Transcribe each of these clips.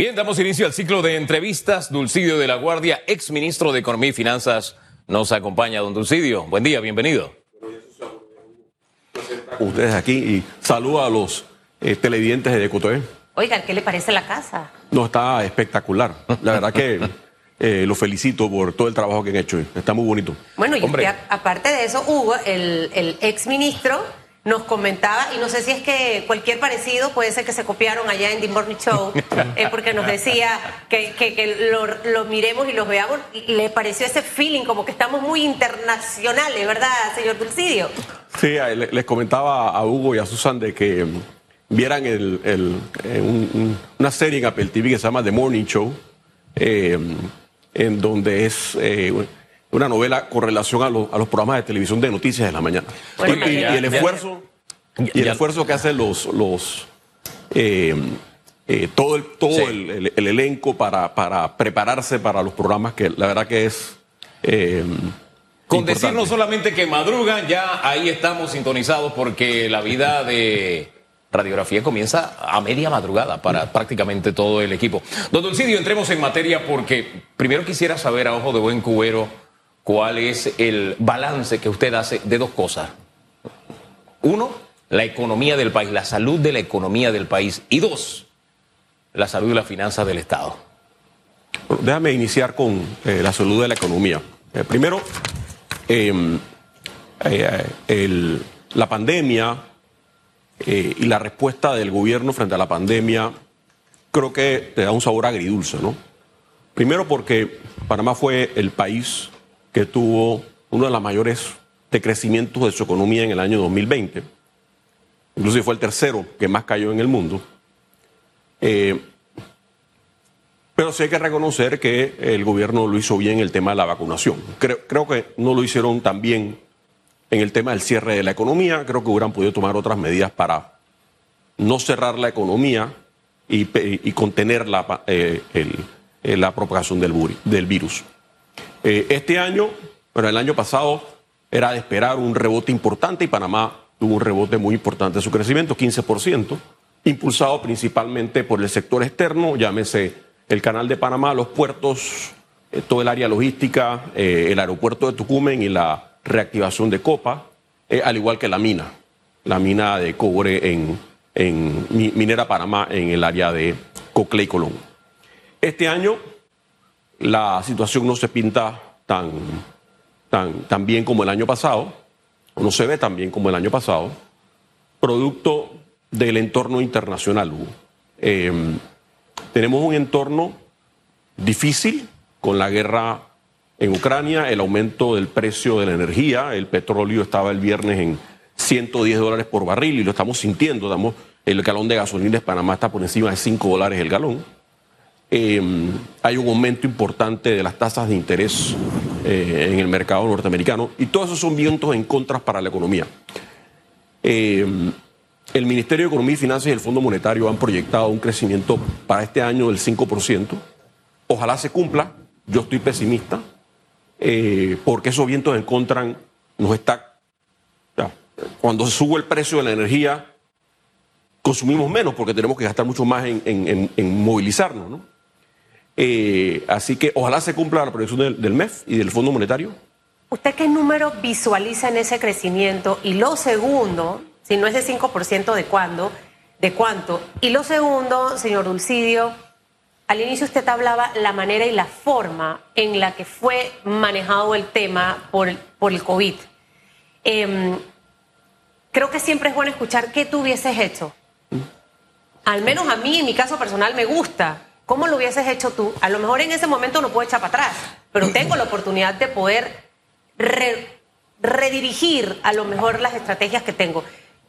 Bien, damos inicio al ciclo de entrevistas. Dulcidio de la Guardia, ex ministro de Economía y Finanzas, nos acompaña. Don Dulcidio, buen día, bienvenido. Ustedes aquí y saludo a los eh, televidentes de Ecotv. Oiga, ¿qué le parece la casa? No, está espectacular. La verdad que eh, lo felicito por todo el trabajo que han hecho. Está muy bonito. Bueno, y usted, aparte de eso, Hugo, el, el ex ministro nos comentaba, y no sé si es que cualquier parecido puede ser que se copiaron allá en The Morning Show, eh, porque nos decía que, que, lo, lo, miremos y los veamos, y le pareció ese feeling como que estamos muy internacionales, ¿verdad, señor Dulcidio? Sí, les comentaba a Hugo y a Susan de que vieran el, el, eh, una serie en Apple TV que se llama The Morning Show, eh, en donde es... Eh, una novela con relación a, los programas de televisión de noticias de la mañana. y, el esfuerzo, y el esfuerzo que hacen los, los eh, eh, todo, el, todo el, elenco para, para prepararse para los programas que la verdad que es eh, con decir no solamente que madrugan, ya ahí estamos sintonizados porque la vida de radiografía comienza a media madrugada para prácticamente todo el equipo. Don Dulcidio, entremos en materia porque primero quisiera saber a ojo de buen cubero cuál es el balance que usted hace de dos cosas. Uno, la economía del país, la salud de la economía del país. Y dos, la salud y la finanzas del Estado. déjame iniciar con eh, la salud de la economía. Eh, primero, em, eh, la pandemia y la respuesta del gobierno frente a la pandemia creo que te da un sabor agridulce, ¿no? Primero porque Panamá fue el país que tuvo uno de los mayores decrecimientos de su economía en el año 2020. Inclusive fue el tercero que más cayó en el mundo. Eh, pero sí hay que reconocer que el gobierno lo hizo bien en el tema de la vacunación. Creo, creo, que no lo hicieron tan bien en el tema del cierre de la economía. Creo que hubieran podido tomar otras medidas para no cerrar la economía y, contener la, eh, la propagación del virus. Eh, este año, pero el año pasado era de esperar un rebote importante y Panamá tuvo un rebote muy importante de su crecimiento, 15%, impulsado principalmente por el sector externo, llámese el canal de Panamá, los puertos, eh, todo el área logística, eh, el aeropuerto de Tucumán y la reactivación de Copa, al igual que la mina, la mina de cobre en, en Minera Panamá en el área de Cocle y Colón. Este año la situación no se pinta tan, tan, tan bien como el año pasado, no se ve tan bien como el año pasado, producto del entorno internacional. Em, tenemos un entorno difícil con la guerra en Ucrania, el aumento del precio de la energía, el petróleo estaba el viernes en 110 dólares por barril y lo estamos sintiendo, el galón de gasolina en Panamá está por encima de 5 dólares el galón. Em, hay un aumento importante de las tasas de interés eh, en el mercado norteamericano y todos esos son vientos en contra para la economía. Em, el Ministerio de Economía y Finanzas y el Fondo Monetario han proyectado un crecimiento para este año del 5%. Ojalá se cumpla, yo estoy pesimista, eh, porque esos vientos en contra nos está... cuando se sube el precio de la energía, consumimos menos porque tenemos que gastar mucho más en, en movilizarnos, ¿no? Eh, así que ojalá se cumpla la proyección del, MEF y del Fondo Monetario. ¿Usted qué número visualiza en ese crecimiento? Y lo segundo, si no es de 5%, ¿de cuándo? ¿De cuánto? Y lo segundo, señor Dulcidio, al inicio usted hablaba la manera y la forma en la que fue manejado el tema por, por el COVID. Em, creo que siempre es bueno escuchar qué tú hubieses hecho. Al menos a mí, en mi caso personal, me gusta ¿Cómo lo hubieses hecho tú? A lo mejor en ese momento no puedo echar para atrás, pero tengo la oportunidad de poder redirigir a lo mejor las estrategias que tengo.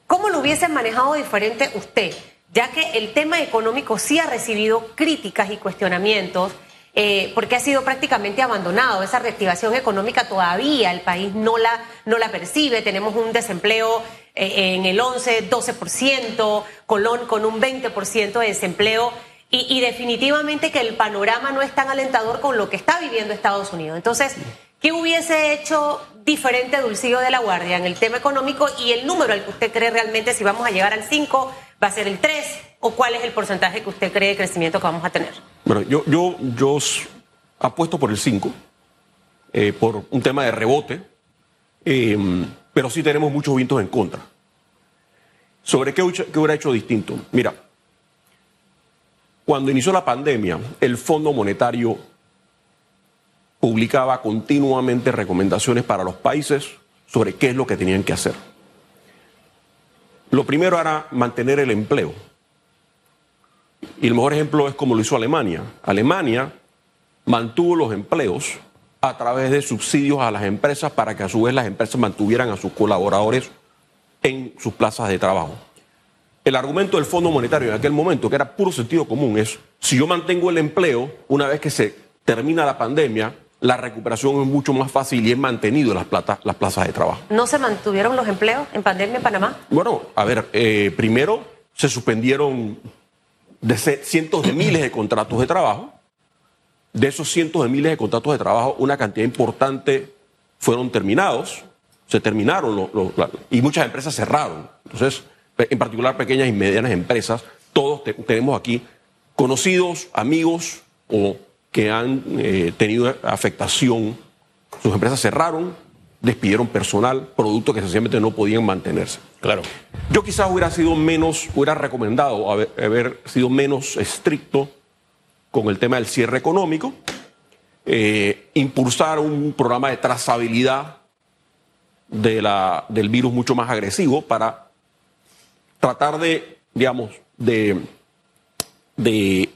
¿Cómo lo hubiese manejado diferente usted? Ya que el tema económico sí ha recibido críticas y cuestionamientos, eh, porque ha sido prácticamente abandonado. Esa reactivación económica todavía el país no la, no la percibe. Tenemos un desempleo eh, en el 11, 12%, Colón con un 20% de desempleo y, definitivamente que el panorama no es tan alentador con lo que está viviendo Estados Unidos. Entonces, ¿qué hubiese hecho diferente Dulcillo de la Guardia en el tema económico y el número al que usted cree realmente si vamos a llegar al 5, va a ser el 3? o cuál es el porcentaje que usted cree de crecimiento que vamos a tener? Bueno, yo, apuesto por el 5, eh, por un tema de rebote, eh, pero sí tenemos muchos vientos en contra. ¿Sobre qué hubiera hecho distinto? Mira, cuando inició la pandemia, el Fondo Monetario publicaba continuamente recomendaciones para los países sobre qué es lo que tenían que hacer. Lo primero era mantener el empleo. Y el mejor ejemplo es como lo hizo Alemania. Alemania mantuvo los empleos a través de subsidios a las empresas para que a su vez las empresas mantuvieran a sus colaboradores en sus plazas de trabajo. El argumento del Fondo Monetario en aquel momento, que era puro sentido común, es, si yo mantengo el empleo, una vez que se termina la pandemia, la recuperación es mucho más fácil y es mantenido las, las plazas de trabajo. ¿No se mantuvieron los empleos en pandemia en Panamá? Bueno, a ver, eh, primero se suspendieron de cientos de miles de contratos de trabajo. De esos cientos de miles de contratos de trabajo, una cantidad importante fueron terminados, se terminaron y muchas empresas cerraron. Entonces, en particular pequeñas y medianas empresas, todos tenemos aquí conocidos, amigos o que han eh, tenido afectación. Sus empresas cerraron, despidieron personal, productos que sencillamente no podían mantenerse. Claro. Yo quizás hubiera sido menos, hubiera recomendado haber, sido menos estricto con el tema del cierre económico, eh, impulsar un programa de trazabilidad de la, del virus mucho más agresivo para tratar de, digamos, de, de,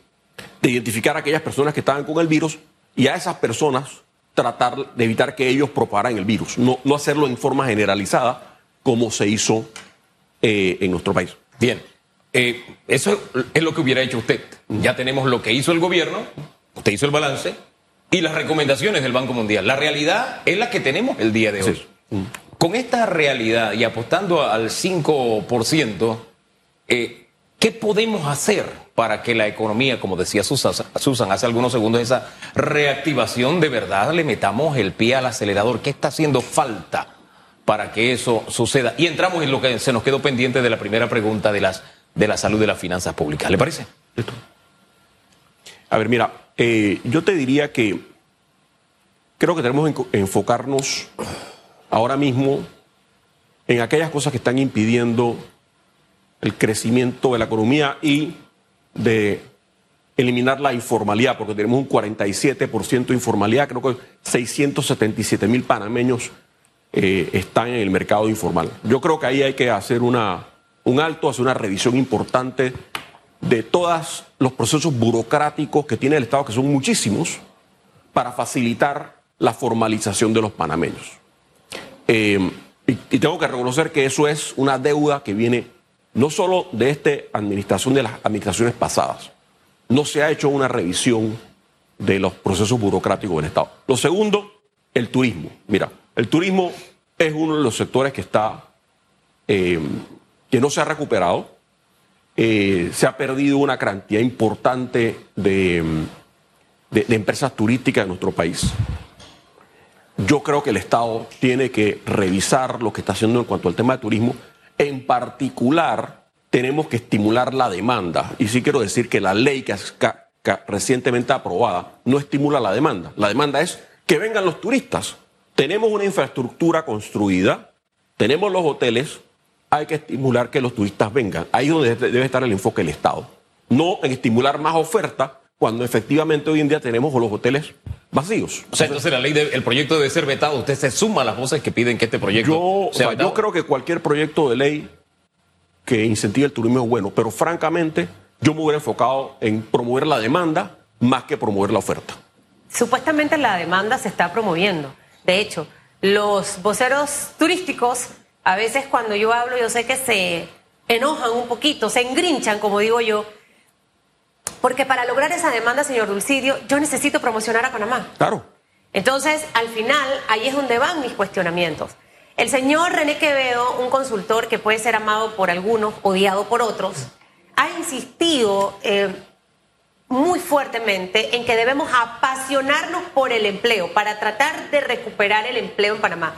identificar a aquellas personas que estaban con el virus y a esas personas tratar de evitar que ellos propagaran el virus, no, no hacerlo en forma generalizada como se hizo eh, en nuestro país. Bien, eh, eso es lo que hubiera hecho usted. Ya tenemos lo que hizo el gobierno, usted hizo el balance y las recomendaciones del Banco Mundial. La realidad es la que tenemos el día de hoy. Con esta realidad y apostando al 5%, eh, ¿qué podemos hacer para que la economía, como decía Susan, hace algunos segundos, esa reactivación de verdad le metamos el pie al acelerador? ¿Qué está haciendo falta para que eso suceda? Y entramos en lo que se nos quedó pendiente de la primera pregunta de, las, de la salud de las finanzas públicas. ¿Le parece? A ver, mira, eh, yo te diría que creo que tenemos que enfocarnos ahora mismo en aquellas cosas que están impidiendo el crecimiento de la economía y de eliminar la informalidad, porque tenemos un 47% de informalidad, creo que 677 mil panameños eh, están en el mercado informal. Yo creo que ahí hay que hacer una, un alto, hacer una revisión importante de todos los procesos burocráticos que tiene el Estado, que son muchísimos, para facilitar la formalización de los panameños. Eh, y, tengo que reconocer que eso es una deuda que viene no solo de esta administración, de las administraciones pasadas. No se ha hecho una revisión de los procesos burocráticos del Estado. Lo segundo, el turismo. Mira, el turismo es uno de los sectores que está, eh, que no se ha recuperado. Eh, se ha perdido una cantidad importante de, de empresas turísticas en nuestro país. Yo creo que el Estado tiene que revisar lo que está haciendo en cuanto al tema de turismo. En particular, tenemos que estimular la demanda. Y sí quiero decir que la ley que, que recientemente aprobada no estimula la demanda. La demanda es que vengan los turistas. Tenemos una infraestructura construida, tenemos los hoteles, hay que estimular que los turistas vengan. Ahí es donde debe estar el enfoque del Estado. No en estimular más oferta, cuando efectivamente hoy en día tenemos los hoteles vacíos. O sea, entonces la ley, el proyecto debe ser vetado. Usted se suma a las voces que piden que este proyecto yo, sea Yo creo que cualquier proyecto de ley que incentive el turismo es bueno, pero francamente yo me hubiera enfocado en promover la demanda más que promover la oferta. Supuestamente la demanda se está promoviendo. De hecho, los voceros turísticos, a veces cuando yo hablo, yo sé que se enojan un poquito, se engrinchan, como digo yo, porque para lograr esa demanda, señor Dulcidio, yo necesito promocionar a Panamá. Claro. Entonces, al final, ahí es donde van mis cuestionamientos. El señor René Quevedo, un consultor que puede ser amado por algunos, odiado por otros, ha insistido eh, muy fuertemente en que debemos apasionarnos por el empleo para tratar de recuperar el empleo en Panamá.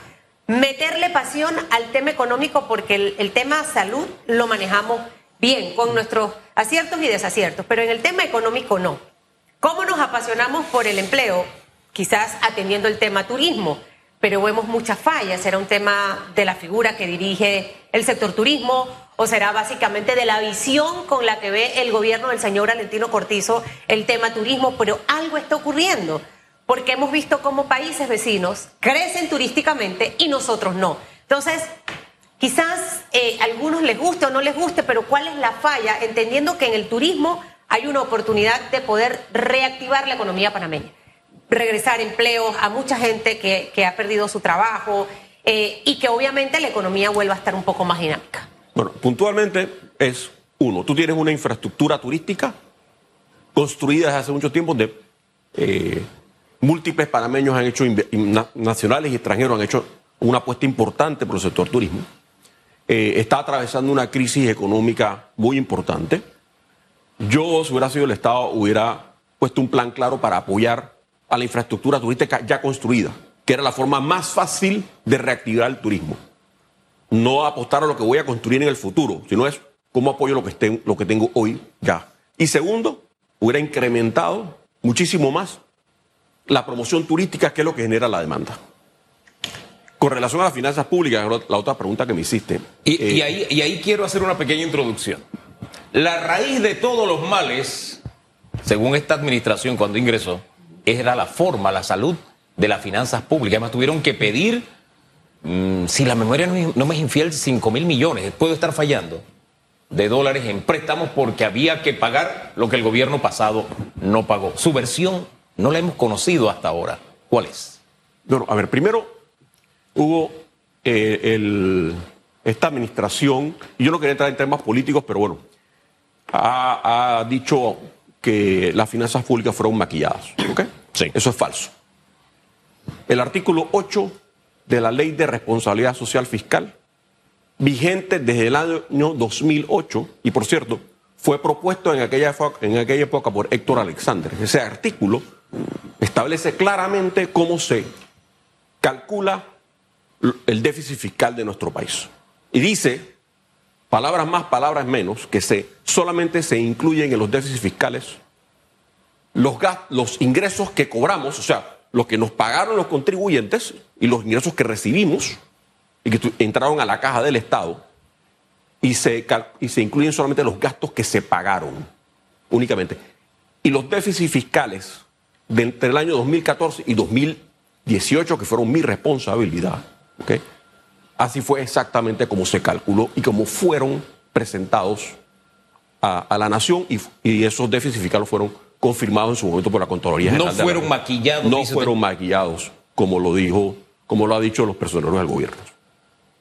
Meterle pasión al tema económico porque el, el tema salud lo manejamos bien con nuestros aciertos y desaciertos, pero en el tema económico no. ¿Cómo nos apasionamos por el empleo? Quizás atendiendo el tema turismo, pero vemos muchas fallas. ¿Será un tema de la figura que dirige el sector turismo o será básicamente de la visión con la que ve el gobierno del señor Valentino Cortizo el tema turismo? Pero algo está ocurriendo, porque hemos visto cómo países vecinos crecen turísticamente y nosotros no. Entonces, quizás eh, a algunos les guste o no les guste, pero ¿cuál es la falla? Entendiendo que en el turismo hay una oportunidad de poder reactivar la economía panameña, regresar empleos a mucha gente que, ha perdido su trabajo eh, y que obviamente la economía vuelva a estar un poco más dinámica. Bueno, puntualmente es uno, tú tienes una infraestructura turística construida desde hace mucho tiempo de eh, múltiples panameños han hecho nacionales y extranjeros han hecho una apuesta importante por el sector turismo. Eh, está atravesando una crisis económica muy importante yo, si hubiera sido el Estado, hubiera puesto un plan claro para apoyar a la infraestructura turística ya construida, que era la forma más fácil de reactivar el turismo. No apostar a lo que voy a construir en el futuro, sino es cómo apoyo lo que, lo que tengo hoy ya. Y segundo, hubiera incrementado muchísimo más la promoción turística, que es lo que genera la demanda. Con relación a las finanzas públicas, la otra pregunta que me hiciste. y eh, ahí quiero hacer una pequeña introducción. La raíz de todos los males, según esta administración cuando ingresó, era la forma, la salud de las finanzas públicas. Además, tuvieron que pedir, mm, si la memoria no, me es infiel, 5 mil millones, puedo estar fallando, de dólares en préstamos porque había que pagar lo que el gobierno pasado no pagó. Su versión no la hemos conocido hasta ahora. ¿Cuál es? Bueno, a ver, primero hubo eh, esta administración, y yo no quería entrar en temas políticos, pero bueno, ha, dicho que las finanzas públicas fueron maquilladas. Sí. Eso es falso. El artículo 8 de la Ley de Responsabilidad Social Fiscal, vigente desde el año 2008, y por cierto, fue propuesto en aquella, en aquella época por Héctor Alexander. Ese artículo establece claramente cómo se calcula el déficit fiscal de nuestro país. Y dice palabras más, palabras menos, que se, solamente se incluyen en los déficits fiscales los, los ingresos que cobramos, o sea, lo que nos pagaron los contribuyentes y los ingresos que recibimos y que entraron a la caja del Estado, y se, y se incluyen solamente los gastos que se pagaron únicamente. Y los déficits fiscales de entre el año 2014 y 2018, que fueron mi responsabilidad, ¿okay? Así fue exactamente como se calculó y como fueron presentados a, la nación y, esos déficits fiscales fueron confirmados en su momento por la Contraloría General. No fueron maquillados. No fueron maquillados, como lo dijo, como lo ha dicho los personeros del gobierno.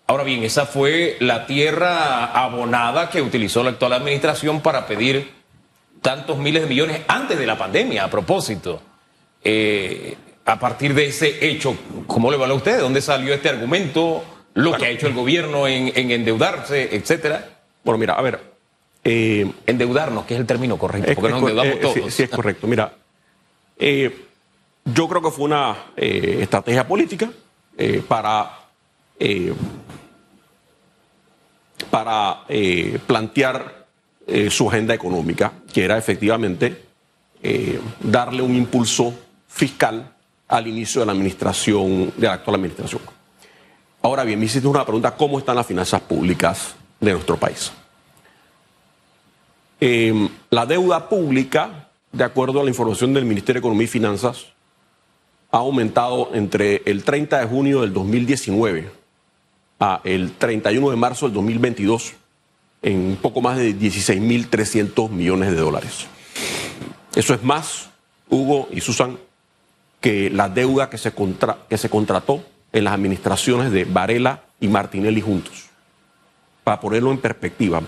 Ahora bien, esa fue la tierra abonada que utilizó la actual administración para pedir tantos miles de millones antes de la pandemia, a propósito. Eh, a partir de ese hecho, ¿cómo le vale a usted? ¿De dónde salió este argumento? lo que ha hecho el gobierno en, endeudarse, etcétera. Bueno, mira, a ver. Eh, Endeudarnos, que es el término correcto, porque nos endeudamos eh, todos. Sí, es correcto. Mira, eh, yo creo que fue una estrategia política para, para plantear su agenda económica, que era efectivamente darle un impulso fiscal al inicio de la administración, de la actual administración. Ahora bien, me hiciste una pregunta, ¿cómo están las finanzas públicas de nuestro país? Em, la deuda pública, de acuerdo a la información del Ministerio de Economía y Finanzas, ha aumentado entre el 30 de junio del 2019 a el 31 de marzo del 2022 en poco más de 16.300 millones de dólares. Eso es más, Hugo y Susan, que la deuda que se, que se contrató en las administraciones de Varela y Martinelli juntos, para ponerlo en perspectiva.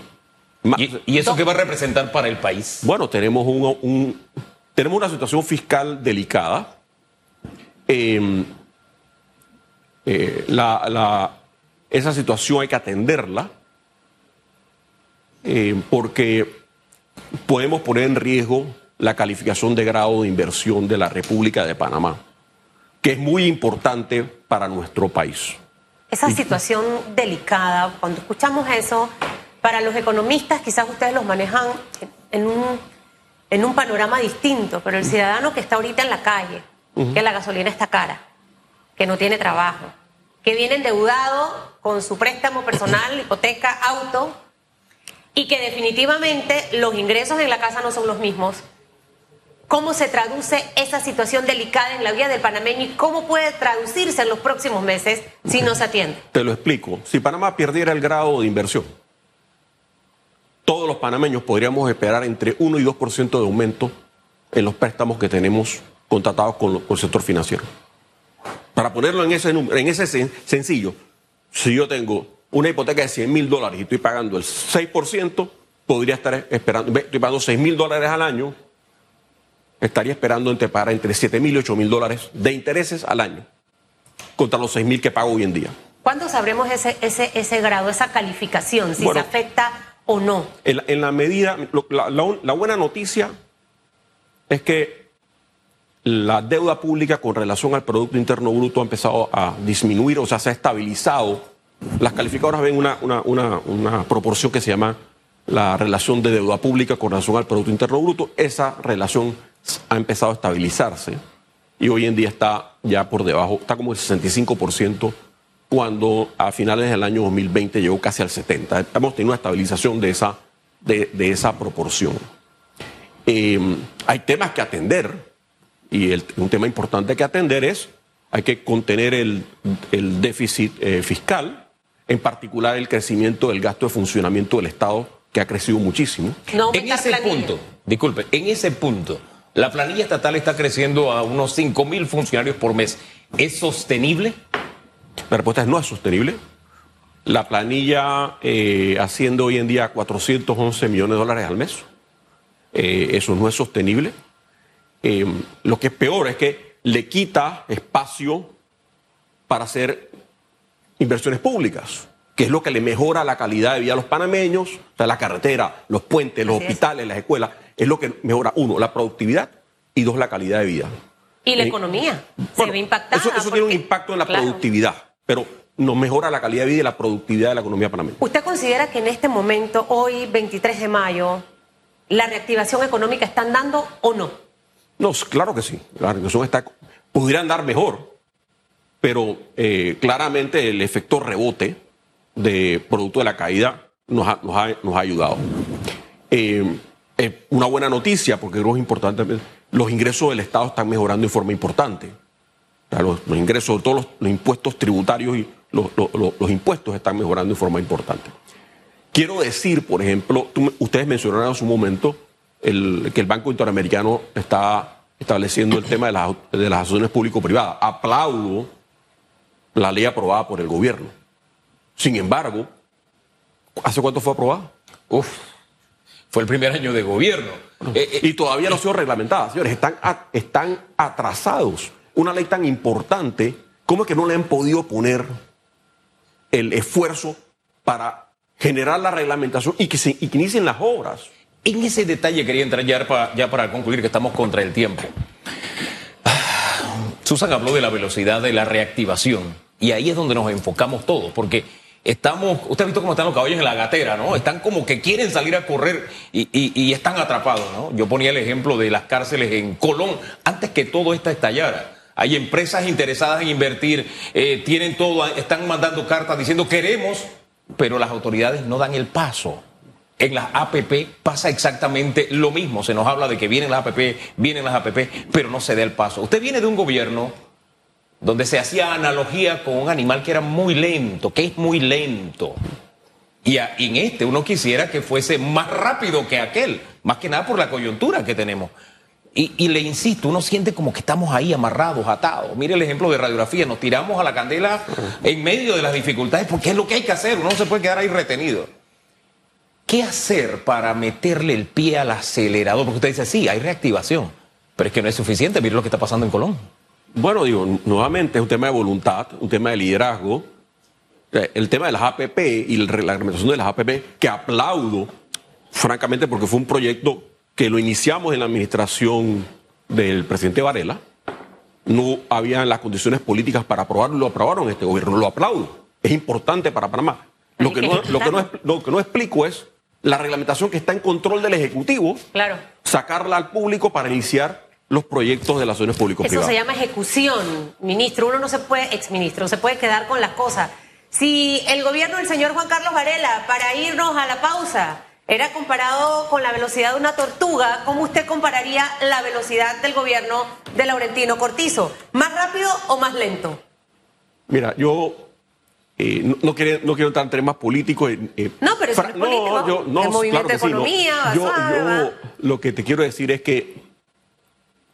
¿Y, eso qué va a representar para el país? Bueno, tenemos, un, tenemos una situación fiscal delicada. Em, eh, esa situación hay que atenderla em, porque podemos poner en riesgo la calificación de grado de inversión de la República de Panamá que es muy importante para nuestro país. Esa situación delicada, cuando escuchamos eso, para los economistas quizás ustedes los manejan en un, en un panorama distinto, pero el ciudadano que está ahorita en la calle, que la gasolina está cara, que no tiene trabajo, que viene endeudado con su préstamo personal, hipoteca, auto, y que definitivamente los ingresos en la casa no son los mismos. ¿Cómo se traduce esa situación delicada en la vida del panameño y cómo puede traducirse en los próximos meses si no se atiende? Te lo explico. Si Panamá perdiera el grado de inversión, todos los panameños podríamos esperar entre 1 y 2% de aumento en los préstamos que tenemos contratados con, el sector financiero. Para ponerlo en ese, en ese sencillo, si yo tengo una hipoteca de 100 mil dólares y estoy pagando el 6%, podría estar esperando, estoy pagando 6 mil dólares al año, estaría esperando entre, para entre 7 mil y 8 mil dólares de intereses al año, contra los 6 mil que pago hoy en día. ¿Cuándo sabremos ese, ese, ese grado, esa calificación, si se afecta o no? En la, medida, la, buena noticia es que la deuda pública con relación al Producto Interno Bruto ha empezado a disminuir, o sea, se ha estabilizado. Las calificadoras ven una, una, una proporción que se llama la relación de deuda pública con relación al Producto Interno Bruto. Esa relación ha empezado a estabilizarse y hoy en día está ya por debajo, está como el 65% cuando a finales del año 2020 llegó casi al 70%. Hemos tenido una estabilización de esa, de, esa proporción. Em, hay temas que atender y un tema importante que atender es hay que contener el, déficit eh, fiscal, en particular el crecimiento del gasto de funcionamiento del Estado, que ha crecido muchísimo. en ese punto, disculpe, en ese punto, la planilla estatal está creciendo a unos 5 mil funcionarios por mes. ¿Es sostenible? La respuesta es no es sostenible. La planilla eh, haciendo hoy en día 411 millones de dólares al mes. Eh, eso no es sostenible. Eh, lo que es peor es que le quita espacio para hacer inversiones públicas, que es lo que le mejora la calidad de vida a los panameños, o sea, la carretera, los puentes, los hospitales, las escuelas es lo que mejora, uno, la productividad y dos, la calidad de vida. Y la eh, economía se ve impactada. Eso, tiene un impacto en la productividad, pero nos mejora la calidad de vida y la productividad de la economía panameña. ¿Usted considera que en este momento, hoy 23 de mayo, la reactivación económica está andando o no? No, claro que sí. La reactivación está, pudiera andar mejor, pero eh, claramente el efecto rebote de producto de la caída nos ha, nos ha, ayudado. Eh, es una buena noticia porque creo que es importante. Los ingresos del Estado están mejorando en forma importante. los, ingresos, todos los, impuestos tributarios y los, impuestos están mejorando en forma importante. Quiero decir, por ejemplo, ustedes mencionaron hace un momento que el Banco Interamericano está estableciendo el tema de, las, de las asociaciones público-privadas. Aplaudo la ley aprobada por el gobierno. Sin embargo, ¿hace cuánto fue aprobada? Uf, fue el primer año de gobierno. Eh, eh, y todavía no ha sido reglamentada, señores. Están, están atrasados. Una ley tan importante, ¿cómo es que no le han podido poner el esfuerzo para generar la reglamentación y que, se, y inicien las obras? En ese detalle quería entrar ya para, ya para concluir que estamos contra el tiempo. Susan habló de la velocidad de la reactivación y ahí es donde nos enfocamos todos, porque estamos, usted ha visto cómo están los caballos en la gatera, ¿no? Están como que quieren salir a correr y, están atrapados, ¿no? Yo ponía el ejemplo de las cárceles en Colón, antes que todo esto estallara. Hay empresas interesadas en invertir, eh, tienen todo, están mandando cartas diciendo queremos, pero las autoridades no dan el paso. En las APP pasa exactamente lo mismo. Se nos habla de que vienen las APP, vienen las APP, pero no se da el paso. Usted viene de un gobierno donde se hacía analogía con un animal que era muy lento, que es muy lento. Y, en este uno quisiera que fuese más rápido que aquel, más que nada por la coyuntura que tenemos. Y, le insisto, uno siente como que estamos ahí amarrados, atados. Mire el ejemplo de radiografía, nos tiramos a la candela en medio de las dificultades porque es lo que hay que hacer, uno no se puede quedar ahí retenido. ¿Qué hacer para meterle el pie al acelerador? Porque usted dice, sí, hay reactivación, pero es que no es suficiente, mire lo que está pasando en Colón. Bueno, digo, nuevamente es un tema de voluntad, un tema de liderazgo. El tema de las APP y la reglamentación de las APP, que aplaudo, francamente, porque fue un proyecto que lo iniciamos en la administración del presidente Varela. No había las condiciones políticas para aprobarlo, lo aprobaron este gobierno, lo aplaudo. Es importante para Panamá. Lo que no, lo que no, lo que no explico es la reglamentación que está en control del Ejecutivo, claro. sacarla al público para iniciar los proyectos de las zonas público-privadas. Eso se llama ejecución, ministro. Uno no se puede, exministro, no se puede quedar con las cosas. Si el gobierno del señor Juan Carlos Varela, para irnos a la pausa, era comparado con la velocidad de una tortuga, ¿cómo usted compararía la velocidad del gobierno de Laurentino Cortizo? ¿Más rápido o más lento? Mira, yo eh, no, quiero, no quiero entrar en temas políticos. Eh, no, pero eso es político. Yo, no, el movimiento de economía, yo, yo lo que te quiero decir es que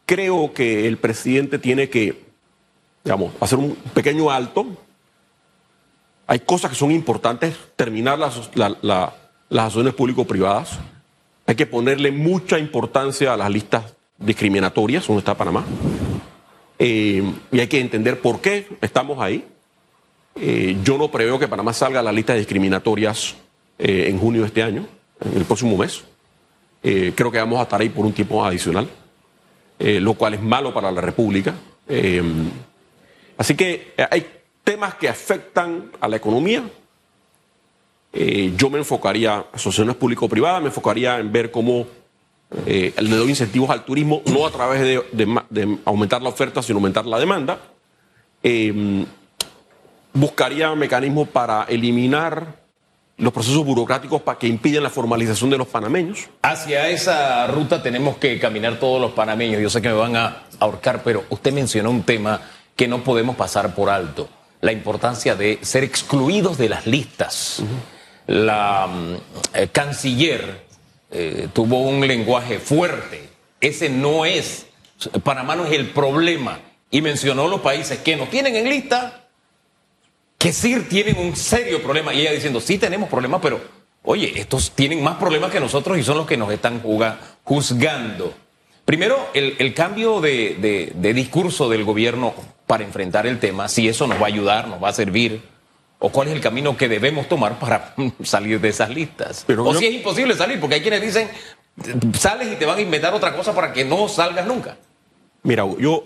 creo que el presidente tiene que, digamos, hacer un pequeño alto. Hay cosas que son importantes, terminar las, las acciones público-privadas. Hay que ponerle mucha importancia a las listas discriminatorias, donde está Panamá. Eh, y hay que entender por qué estamos ahí. Eh, yo no preveo que Panamá salga a las listas discriminatorias eh, en junio de este año, en el próximo mes. creo que vamos a estar ahí por un tiempo adicional. Eh, lo cual es malo para la República. Eh, así que eh, hay temas que afectan a la economía. yo me enfocaría asociaciones público-privadas, me enfocaría en ver cómo le doy incentivos al turismo, no a través de, aumentar la oferta, sino aumentar la demanda. buscaría mecanismos para eliminar los procesos burocráticos para que impiden la formalización de los panameños. Hacia esa ruta tenemos que caminar todos los panameños. Yo sé que me van a ahorcar, pero usted mencionó un tema que no podemos pasar por alto, la importancia de ser excluidos de las listas. La mm, eh, canciller eh, tuvo un lenguaje fuerte. Ese no es, Panamá no es el problema. Y mencionó los países que nos tienen en lista que sí tienen un serio problema. Y ella diciendo, sí tenemos problemas, pero oye, estos tienen más problemas que nosotros y son los que nos están juzgando. Primero, el, cambio de, discurso del gobierno para enfrentar el tema, si eso nos va a ayudar, nos va a servir, o cuál es el camino que debemos tomar para salir de esas listas. o si es imposible salir, porque hay quienes dicen, sales y te van a inventar otra cosa para que no salgas nunca. Mira, yo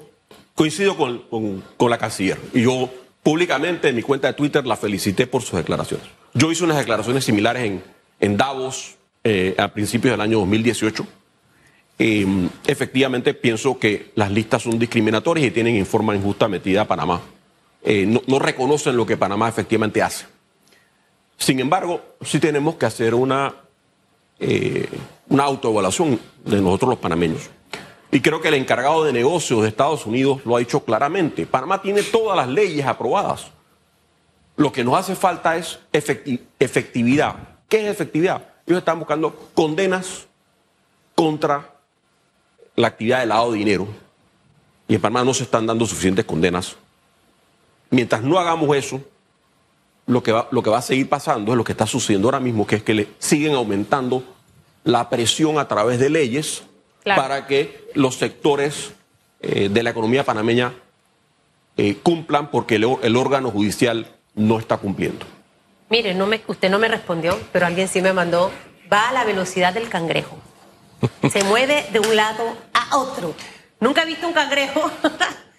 coincido con, con la canciller y yo Públicamente en mi cuenta de Twitter la felicité por sus declaraciones. Yo hice unas declaraciones similares en, en Davos eh, a principios del año 2018. Em, efectivamente pienso que las listas son discriminatorias y tienen en forma injusta metida a Panamá. Eh, no, reconocen lo que Panamá efectivamente hace. Sin embargo, sí tenemos que hacer una, eh, una autoevaluación de nosotros los panameños. Y creo que el encargado de negocios de Estados Unidos lo ha dicho claramente. Panamá tiene todas las leyes aprobadas. Lo que nos hace falta es efectividad. ¿Qué es efectividad? Ellos están buscando condenas contra la actividad de lavado de dinero. Y en Panamá no se están dando suficientes condenas. Mientras no hagamos eso, lo que, va, lo que va a seguir pasando es lo que está sucediendo ahora mismo, que es que le siguen aumentando la presión a través de leyes para que los sectores eh, de la economía panameña eh, cumplan porque el, órgano judicial no está cumpliendo. Mire, no me, usted no me respondió, pero alguien sí me mandó, va a la velocidad del cangrejo. Se mueve de un lado a otro. Nunca he visto un cangrejo.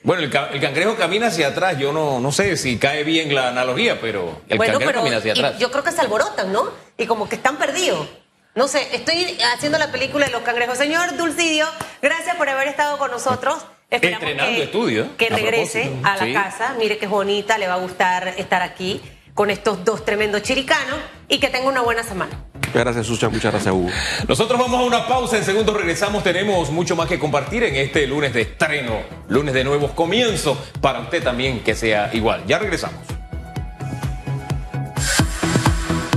Bueno, el, cangrejo camina hacia atrás. Yo no, no sé si cae bien la analogía, pero el cangrejo camina hacia atrás. Yo creo que se alborotan, ¿no? Y como que están perdidos. No sé, estoy haciendo la película de los cangrejos. Señor Dulcidio, gracias por haber estado con nosotros. Esperamos Entrenando que, estudio. Que regrese a, la casa. Mire que es bonita, le va a gustar estar aquí con estos dos tremendos chiricanos y que tenga una buena semana. Gracias, Susan. Muchas gracias, Hugo. Nosotros vamos a una pausa. En segundos regresamos. Tenemos mucho más que compartir en este lunes de estreno, lunes de nuevos comienzos. Para usted también que sea igual. Ya regresamos.